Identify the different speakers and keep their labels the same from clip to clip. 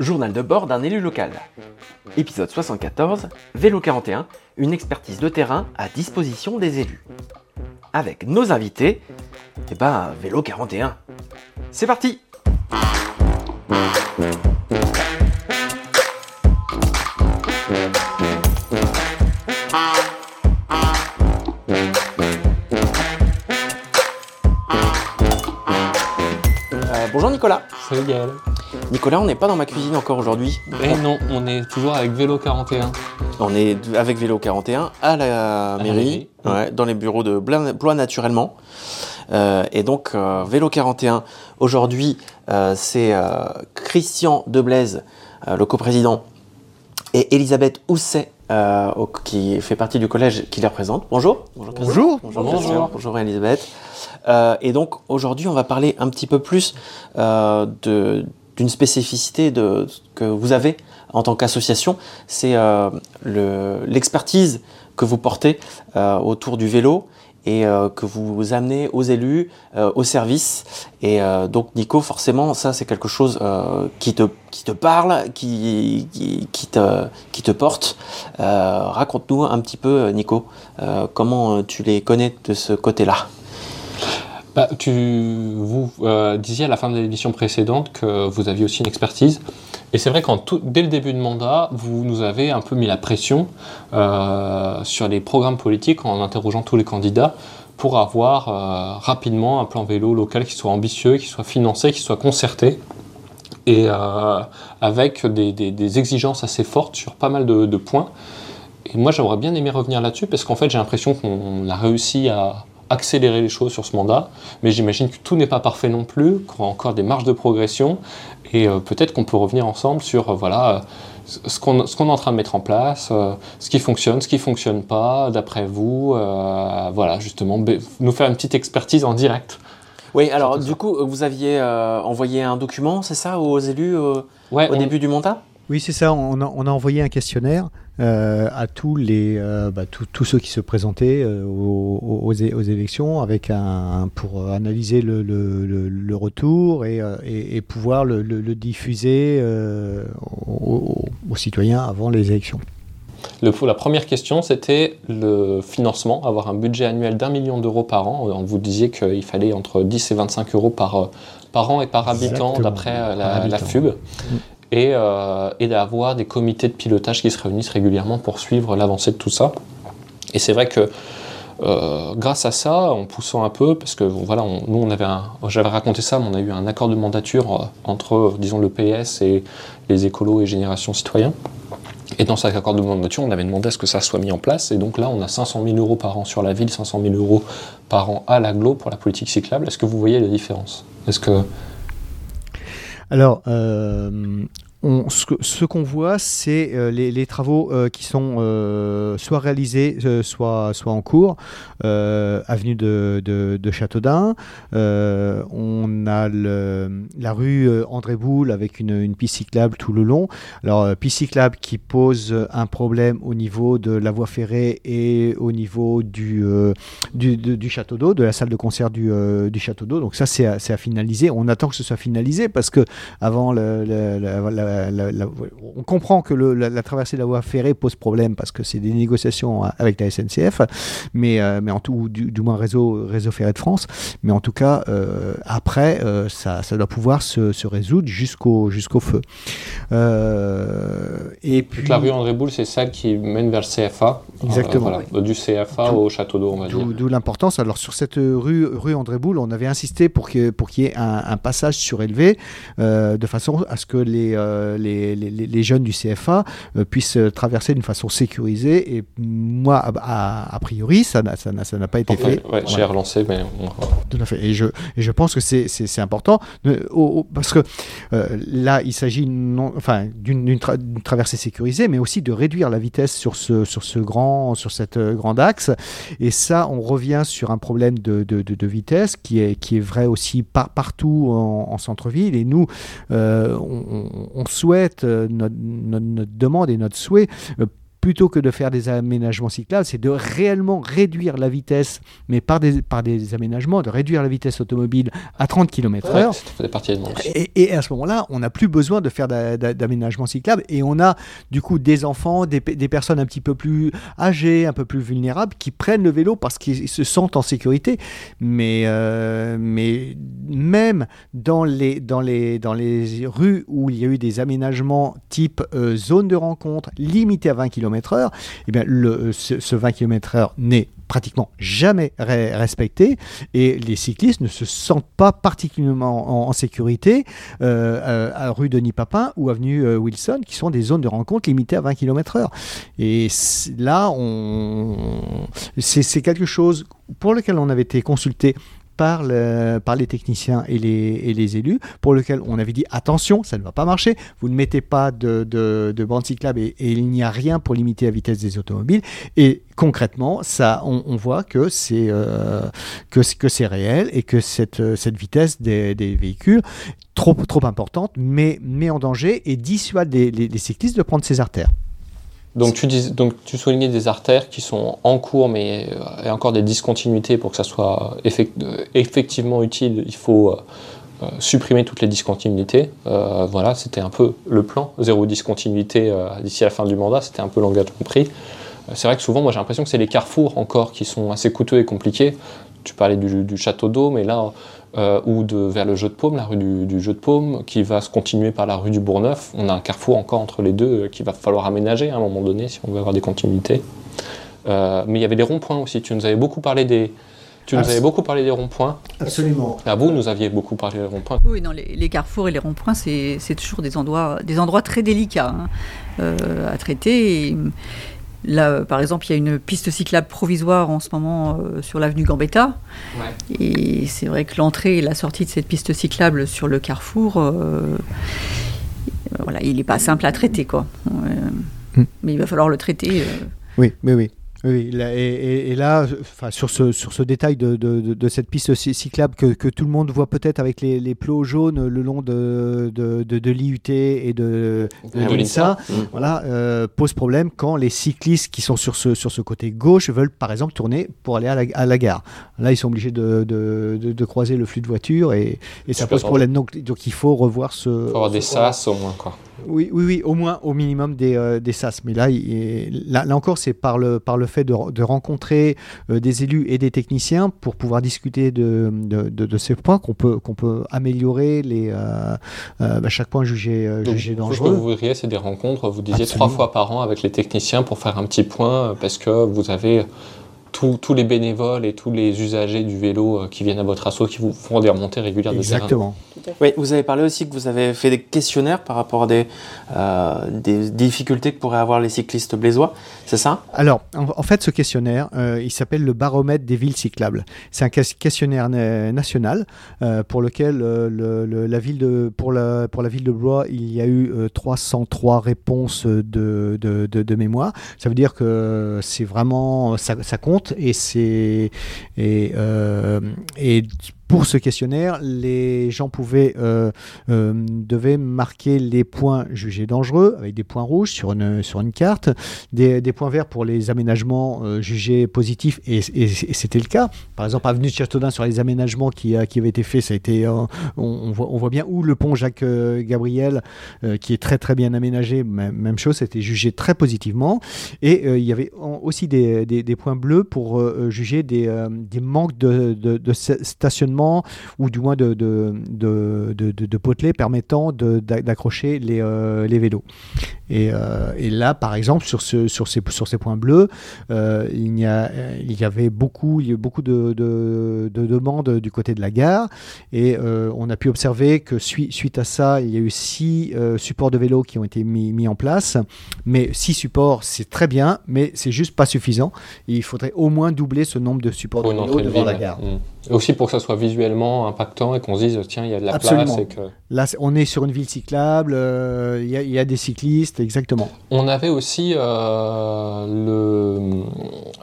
Speaker 1: Journal de bord d'un élu local. Épisode 74, Vélo 41, une expertise de terrain à disposition des élus. Avec nos invités, et ben Vélo 41. C'est parti Euh, bonjour Nicolas.
Speaker 2: Salut Gaël.
Speaker 1: Nicolas, on n'est pas dans ma cuisine encore aujourd'hui.
Speaker 2: Eh non, on est toujours avec Vélo 41.
Speaker 1: On est avec Vélo 41 à la mairie,
Speaker 2: mairie.
Speaker 1: ouais, dans les bureaux de Blois Naturellement. Euh, et donc, euh, Vélo 41, aujourd'hui, euh, c'est euh, Christian Deblaise, euh, le coprésident, et Elisabeth Housset, euh, au- qui fait partie du collège qui les représente. Bonjour. Bonjour. Christian.
Speaker 3: Bonjour.
Speaker 1: Bonjour.
Speaker 2: Bonjour.
Speaker 1: Bonjour Elisabeth. Euh, et donc, aujourd'hui, on va parler un petit peu plus euh, de- d'une spécificité de, que vous avez en tant qu'association. C'est euh, le- l'expertise que vous portez euh, autour du vélo et euh, que vous amenez aux élus, euh, aux services. Et euh, donc, Nico, forcément, ça, c'est quelque chose euh, qui, te, qui te parle, qui, qui, te, qui te porte. Raconte-nous un petit peu, Nico, comment tu les connais de ce côté-là.
Speaker 2: Bah, tu vous euh, disiez à la fin de l'émission précédente que vous aviez aussi une expertise. Et c'est vrai qu'en dès le début de mandat, vous nous avez un peu mis la pression euh, sur les programmes politiques en interrogeant tous les candidats pour avoir euh, rapidement un plan vélo local qui soit ambitieux, qui soit financé, qui soit concerté et avec des, exigences assez fortes sur pas mal de points. Et moi, j'aurais bien aimé revenir là-dessus parce qu'en fait, j'ai l'impression qu'on a réussi à accélérer les choses sur ce mandat, mais j'imagine que tout n'est pas parfait non plus, qu'on a encore des marges de progression, et euh, peut-être qu'on peut revenir ensemble sur euh, voilà euh, ce qu'on est en train de mettre en place, euh, ce qui fonctionne, ce qui fonctionne pas, d'après vous, voilà justement nous faire une petite expertise en direct.
Speaker 1: Oui, alors du
Speaker 2: ça.
Speaker 1: coup, vous aviez envoyé un document, c'est ça, aux élus
Speaker 2: Ouais,
Speaker 1: au
Speaker 2: on-
Speaker 1: début du mandat?
Speaker 3: Oui, c'est ça. On a, on a envoyé un questionnaire euh, à tous les, euh, bah, tous- tous ceux qui se présentaient euh, aux, élections, avec un pour analyser le, le- le- le retour et, et- et pouvoir le, diffuser aux, aux citoyens avant les élections.
Speaker 2: Le- la première question, c'était le financement, avoir un budget annuel d'un million d'euros par an. On vous disiez qu'il fallait entre 10 et 25 euros par, par an et par habitant, d'après la. FUB.
Speaker 3: Mm.
Speaker 2: Et, euh, et d'avoir des comités de pilotage qui se réunissent régulièrement pour suivre l'avancée de tout ça. Et c'est vrai que euh, grâce à ça, en poussant un peu, parce que voilà, nous on avait j'avais raconté ça, mais on a eu un accord de mandature euh, entre, disons, le PS et les écolos et Génération Citoyen. Et dans cet accord de mandature, on avait demandé à ce que ça soit mis en place. Et donc là, on a 500 000 euros par an sur la ville, 500 000 euros par an à l'aglo pour la politique cyclable. Est-ce que vous voyez la différence? Est-ce que
Speaker 3: Alors, euh, ce qu'on voit, c'est euh, les, travaux euh, qui sont euh, soit réalisés, soit, soit en cours. Avenue de, de, de Châteaudun. On a la rue André Boulle avec une, une piste cyclable tout le long. Alors, piste cyclable qui pose un problème au niveau de la voie ferrée et au niveau du, du, château d'eau, de la salle de concert du, du château d'eau. Donc ça, c'est à, à finaliser. On attend que ce soit finalisé parce que avant, la- la- la- on comprend que le- la, traversée de la voie ferrée pose problème parce que c'est des négociations avec la SNCF, mais, euh, mais en tout, ou du, du moins réseau, réseau ferré de France. Mais en tout cas, euh, après, euh, ça, ça doit pouvoir se, se résoudre jusqu'au jusqu'au feu. Et puis,
Speaker 2: toute la rue André Boulle, c'est celle qui mène vers le CFA
Speaker 3: Exactement.
Speaker 2: Du CFA au château d'eau, on va dire.
Speaker 3: D'où l'importance. Alors sur cette rue, rue André Boulle, on avait insisté pour qu'il pour qu'il y ait un, un passage surélevé, de façon à ce que les, les, les- les jeunes du CFA euh, puissent traverser d'une façon sécurisée. Et moi, a, a- a priori, ça n'a ça n'a- ça n'a pas été fait.
Speaker 2: ouais, J'ai relancé, mais on-
Speaker 3: Tout à fait. Et je, et je pense que c'est- c'est c'est important euh, au- au- parce que euh, là, il s'agit non- enfin, d'une d'une tra- d'une traversée sécurisée, mais aussi de réduire la vitesse sur ce, sur ce grand, sur cette euh, grand axe. Et ça, on revient sur un problème de, de- de- de vitesse qui est, qui est vrai aussi par, partout en, en centre-ville. Et nous, euh, on, on- on souhaite, euh, notre, notre- notre demande et notre souhait, euh, plutôt que de faire des aménagements cyclables, c'est de réellement réduire la vitesse, mais par des, par des aménagements, de réduire la vitesse automobile à 30 km/h. et, et, à ce moment-là, on n'a plus besoin de faire d'aménagements cyclables et on a du coup des enfants, des, des, personnes un petit peu plus âgées, un peu plus vulnérables qui prennent le vélo parce qu'ils se sentent en sécurité. Mais, euh, mais même dans les, dans, les, dans les rues où il y a eu des aménagements type euh, zone de rencontre limitée à 20 km/h, eh bien le, ce, ce 20 km/h n'est pratiquement jamais respecté et les cyclistes ne se sentent pas particulièrement en, sécurité euh, euh, à rue Denis Papin ou avenue euh, Wilson qui sont des zones de rencontre limitées à 20 km/h. Et là, c'est quelque chose pour lequel on avait été consulté par, les techniciens et les, élus, pour lequel on avait dit attention, ça ne va pas marcher, vous ne mettez pas de, de, de bande cyclable et, il n'y a rien pour limiter la vitesse des automobiles. Et concrètement, ça, on, voit que c'est euh, que, que c'est réel et que cette, cette vitesse des, véhicules trop, trop importante met, met en danger et dissuade les, les cyclistes de prendre ces artères.
Speaker 2: Donc tu, dis, soulignais des artères qui sont en cours, mais il y a encore des discontinuités pour que ça soit effectivement utile. Il faut euh, euh, supprimer toutes les discontinuités. Euh, voilà, c'était un peu le plan. Zéro discontinuité d'ici la fin du mandat, c'était un peu l'engagement pris. c'est vrai que souvent, moi j'ai l'impression que c'est les carrefours encore qui sont assez coûteux et compliqués. Tu parlais du château d'eau, mais là, euh, ou de, vers le jeu de paume, la rue du, jeu de paume, qui va se continuer par la rue du Bourgneuf. On a un carrefour encore entre les deux euh, qu'il va falloir aménager à un moment donné si on veut avoir des continuités. Euh, mais il y avait des ronds-points aussi. Tu nous avais beaucoup parlé des, tu nous avais beaucoup parlé des ronds-points.
Speaker 3: Absolument.
Speaker 2: À vous, nous aviez beaucoup parlé des ronds-points.
Speaker 4: Oui, non, les, carrefours et les ronds-points, c'est toujours des endroits, des endroits très délicats hein, à traiter. Et, Là, par exemple, il y a une piste cyclable provisoire en ce moment euh, sur l'avenue Gambetta. Et c'est vrai que l'entrée et la sortie de cette piste cyclable sur le carrefour, euh, voilà, il n'est pas simple à traiter. Quoi. Hmm. Mais il va falloir le traiter. Euh.
Speaker 3: Oui, mais oui. Oui, et, là, enfin, sur, ce, sur ce détail de, de, cette piste cyclable que, que, tout le monde voit peut-être avec les, les, plots jaunes le long de, de, l'IUT et de, l'INSA, mm. voilà, euh, pose problème quand les cyclistes qui sont sur ce, sur ce côté gauche veulent par exemple tourner pour aller à la, à la gare. Là, ils sont obligés de, croiser le flux de voitures et, et ça pose problème. Donc, donc il faut revoir ce. Il
Speaker 2: faut avoir des sas au moins. Quoi.
Speaker 3: Oui, oui, oui, au moins, au minimum des, euh, des SAS. Mais là, là, là, encore, c'est par le, par le fait de, de rencontrer euh, des élus et des techniciens pour pouvoir discuter de, de, de, ces points qu'on peut, qu'on peut améliorer les, euh, bah, chaque point jugé, jugé dangereux.
Speaker 2: Ce que vous voudriez, c'est des rencontres, vous disiez trois fois par an avec les techniciens pour faire un petit point parce que vous avez tous les bénévoles et tous les usagers du vélo euh, qui viennent à votre assaut qui vous font des remontées régulières de
Speaker 3: terrain. Exactement.
Speaker 1: Oui, vous avez parlé aussi que vous avez fait des questionnaires par rapport à des, euh, des difficultés que pourraient avoir les cyclistes blésois, c'est ça?
Speaker 3: Alors, en, fait, ce questionnaire, euh, il s'appelle le baromètre des villes cyclables. C'est un questionnaire national pour lequel la ville de, pour, la, pour la ville de Blois, il y a eu 303 réponses de, de, de, mémoire. Ça veut dire que c'est vraiment, ça, ça compte et c'est euh, pour ce questionnaire, les gens pouvaient, euh, euh, devaient marquer les points jugés dangereux avec des points rouges sur une, sur une carte, des, des points verts pour les aménagements euh, jugés positifs, et, c'était le cas. Par exemple, avenue de Châteaudun sur les aménagements qui, qui avaient été faits, ça a été, on, voit, on voit bien où le pont Jacques Gabriel, qui est très très bien aménagé, même, chose, c'était jugé très positivement. Et il y avait aussi des, des, points bleus pour juger des, des manques de, de stationnement ou du moins de, de, de, potelets permettant d'accrocher les, euh, les, vélos. Et, euh, et, là, par exemple, sur, ce, sur, ces, sur ces points bleus, euh, il, y a, il y avait beaucoup, il y a beaucoup de, demandes du côté de la gare et on a pu observer que suite à ça, il y a eu six supports de vélos qui ont été mis, mis en place. Mais six supports, c'est très bien, mais c'est juste pas suffisant. il faudrait au moins doubler ce nombre de supports de vélos devant la gare.
Speaker 2: Mmh. Aussi pour que ça soit visuellement impactant et qu'on se dise tiens il y a de la place et que...
Speaker 3: Là on est sur une ville cyclable, euh, il y, a des cyclistes exactement.
Speaker 2: On avait aussi euh, le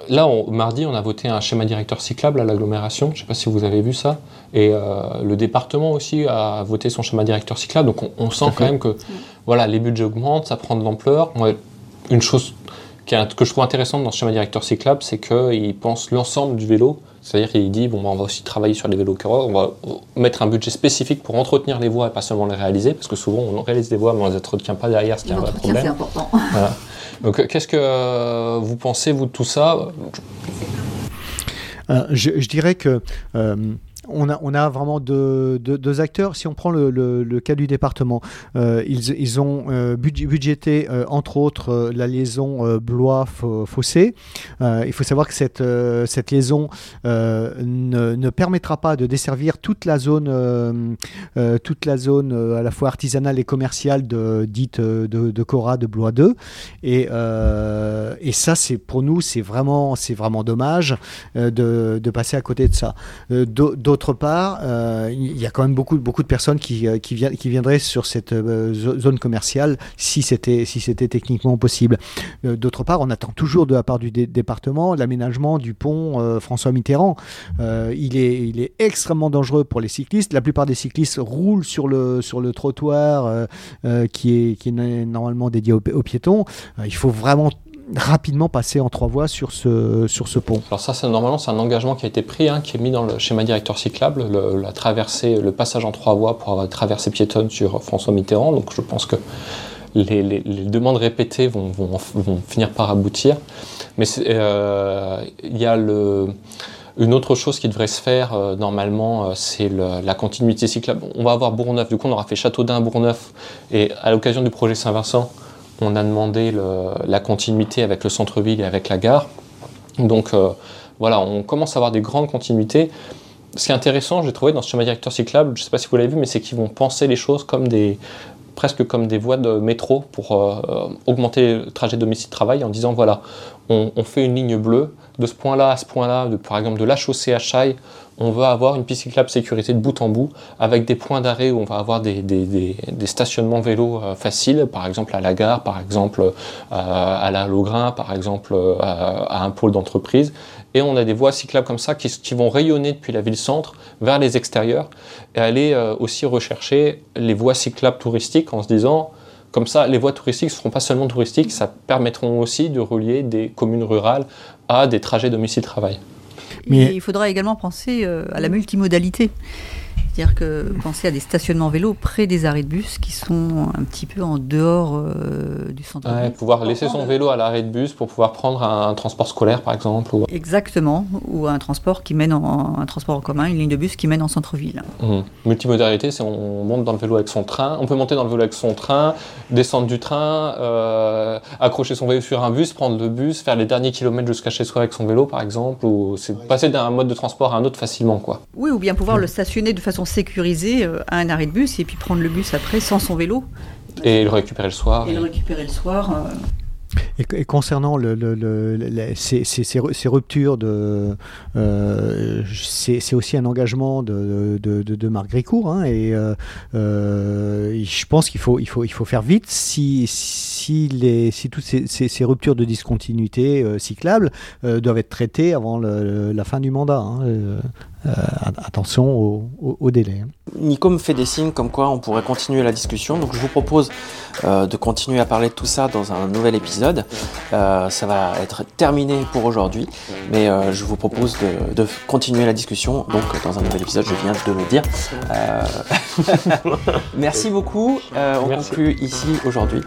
Speaker 2: là mardi on a voté un schéma directeur cyclable à l'agglomération, je ne sais pas si vous avez vu ça. Et euh, le département aussi a voté son schéma directeur cyclable. Donc on, sent quand même que voilà les budgets augmentent, ça prend de l'ampleur. Une chose qui est, que je trouve intéressant dans ce schéma directeur cyclable, c'est qu'il pense l'ensemble du vélo. C'est-à-dire qu'il dit, bon, bah, on va aussi travailler sur les vélos carrosses, on va mettre un budget spécifique pour entretenir les voies et pas seulement les réaliser, parce que souvent on réalise des voies mais on ne les entretient pas derrière, ce qui est un vrai
Speaker 4: L'entretien, c'est
Speaker 2: problème.
Speaker 4: important.
Speaker 2: Voilà. Donc euh, qu'est-ce que euh, vous pensez, vous, de tout ça?
Speaker 3: Euh, je, je dirais que euh, on a, vraiment deux, acteurs. Si on prend le, cas du département, euh, ils, ont euh, budg- budgété, euh, entre autres, la liaison Blois-Fossé. Il faut savoir que cette, liaison ne, permettra pas de desservir toute la zone, toute la zone à la fois artisanale et commerciale de, dite de, Cora, de Blois 2. Et, ça, c'est pour nous, c'est vraiment, vraiment dommage de, passer à côté de ça. D'autre part, euh, il y a quand même beaucoup, beaucoup de personnes qui, euh, qui, vien- qui viendraient sur cette euh, zo- zone commerciale si c'était si techniquement possible. D'autre part, on attend toujours de la part du dé- département l'aménagement du pont François Mitterrand. Il, est, il est extrêmement dangereux pour les cyclistes. La plupart des cyclistes roulent sur le, sur le trottoir qui, est, qui est normalement dédié aux, piétons. Il faut vraiment rapidement passer en trois voies sur ce, sur ce pont.
Speaker 2: Alors ça, c'est normalement, c'est un engagement qui a été pris, hein, qui est mis dans le schéma directeur cyclable, le, la traversée, le passage en trois voies pour traversée piétonne sur François Mitterrand. Donc je pense que les, demandes répétées vont, vont- vont finir par aboutir. Mais euh, il y a le, une autre chose qui devrait se faire euh, normalement, euh, c'est la continuité cyclable. On va avoir Bourgneuf, du coup on aura fait Châteaudun, Bourgneuf, et à l'occasion du projet Saint-Vincent, on a demandé la continuité avec le centre-ville et avec la gare. Donc euh, voilà, on commence à avoir des grandes continuités. Ce qui est intéressant, j'ai trouvé dans ce schéma directeur cyclable, je ne sais pas si vous l'avez vu, mais c'est qu'ils vont penser les choses comme des presque comme des voies de métro pour euh, augmenter le trajet domicile-travail en disant voilà, on, fait une ligne bleue de ce point-là à ce point-là, par exemple de la chaussée à Chaille, on veut avoir une piste cyclable sécurisée de bout en bout avec des points d'arrêt où on va avoir des, stationnements vélos euh, faciles, par exemple à la gare, par exemple euh, à la Logrin, par exemple euh, à, un pôle d'entreprise. Et on a des voies cyclables comme ça qui, qui vont rayonner depuis la ville-centre vers les extérieurs et aller euh, aussi rechercher les voies cyclables touristiques en se disant comme ça, les voies touristiques ne seront pas seulement touristiques, ça permettront aussi de relier des communes rurales à des trajets domicile-travail.
Speaker 3: Mais-
Speaker 4: il faudra également penser euh, à la multimodalité. C'est-à-dire que penser à des stationnements vélos près des arrêts de bus qui sont un petit peu en dehors euh, du centre.
Speaker 2: Ouais, pouvoir laisser son vélo à l'arrêt de bus pour pouvoir prendre un, un transport scolaire, par exemple. Ou...
Speaker 4: Exactement, ou un transport qui mène en un transport en commun, une ligne de bus qui mène en centre-ville.
Speaker 2: Mhm. Multimodalité, c'est on monte dans le vélo avec son train. On peut monter dans le vélo avec son train, descendre du train, euh, accrocher son vélo sur un bus, prendre le bus, faire les derniers kilomètres jusqu'à chez soi avec son vélo, par exemple. Ou c'est passer d'un mode de transport à un autre facilement, quoi.
Speaker 4: Oui, ou bien pouvoir le stationner de façon sécurisée euh, à un arrêt de bus et puis prendre le bus après sans son vélo
Speaker 2: Et le récupérer le soir.
Speaker 4: et le récupérer le soir. euh,
Speaker 3: Et, et concernant le, le- le- le- ces, ces- ces ru- ces ruptures, de, euh, c'est aussi un engagement de, de, de- de Marc Grécourt. hein, et euh, euh, je pense qu'il faut, il faut, il faut faire vite si, si, les, si toutes ces, ces- ces ruptures de discontinuité euh, cyclables euh, doivent être traitées avant le- la fin du mandat. hein, attention au, au- au délai. hein.
Speaker 1: Nico me fait des signes comme quoi on pourrait continuer la discussion. Donc je vous propose euh, de continuer à parler de tout ça dans un nouvel épisode. Euh, ça va être terminé pour aujourd'hui, mais euh, je vous propose de, de continuer la discussion donc dans un nouvel épisode. Je viens de le dire. Euh, Merci beaucoup. Euh, on
Speaker 2: Merci.
Speaker 1: conclut ici aujourd'hui.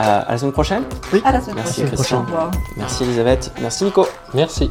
Speaker 1: Euh, à la semaine prochaine.
Speaker 4: À la semaine
Speaker 1: Merci,
Speaker 4: prochaine.
Speaker 1: Christian. Merci Elisabeth. Merci Nico.
Speaker 2: Merci.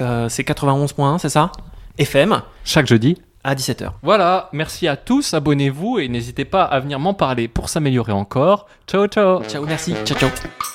Speaker 1: Euh, c'est 91.1, c'est ça FM
Speaker 5: chaque jeudi.
Speaker 1: à 17h.
Speaker 5: Voilà, merci à tous, abonnez-vous et n'hésitez pas à venir m'en parler pour s'améliorer encore. Ciao ciao
Speaker 1: Ciao, merci. Ciao, ciao.